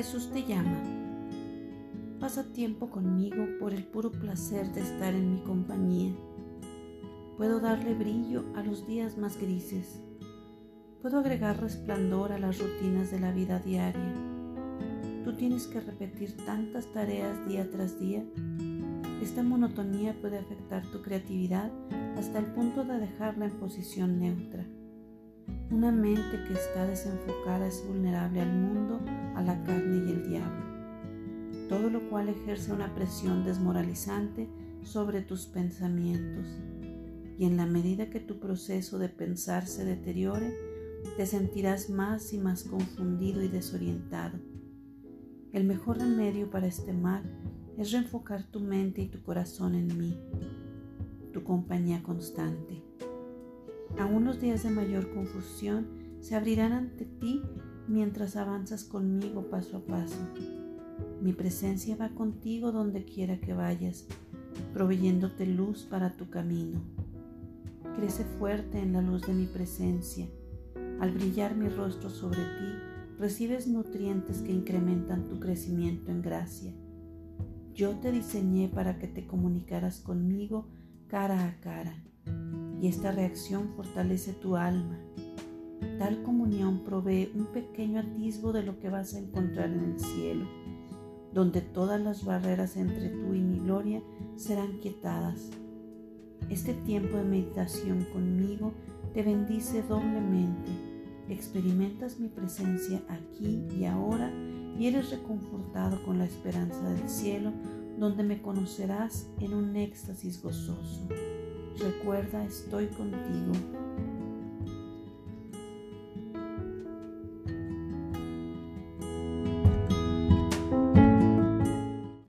Jesús te llama. Pasa tiempo conmigo por el puro placer de estar en mi compañía. Puedo darle brillo a los días más grises. Puedo agregar resplandor a las rutinas de la vida diaria. Tú tienes que repetir tantas tareas día tras día. Esta monotonía puede afectar tu creatividad hasta el punto de dejarla en posición neutra. Una mente que está desenfocada es vulnerable al mundo, a la carne y el diablo, todo lo cual ejerce una presión desmoralizante sobre tus pensamientos. Y en la medida que tu proceso de pensar se deteriore, te sentirás más y más confundido y desorientado. El mejor remedio para este mal es reenfocar tu mente y tu corazón en mí, tu compañía constante. Aún los días de mayor confusión se abrirán ante ti mientras avanzas conmigo paso a paso. Mi presencia va contigo donde quiera que vayas, proveyéndote luz para tu camino. Crece fuerte en la luz de mi presencia. Al brillar mi rostro sobre ti, recibes nutrientes que incrementan tu crecimiento en gracia. Yo te diseñé para que te comunicaras conmigo cara a cara y esta reacción fortalece tu alma. Tal comunión provee un pequeño atisbo de lo que vas a encontrar en el cielo, donde todas las barreras entre tú y mi gloria serán quietadas. Este tiempo de meditación conmigo te bendice doblemente. Experimentas mi presencia aquí y ahora y eres reconfortado con la esperanza del cielo, donde me conocerás en un éxtasis gozoso. Recuerda, estoy contigo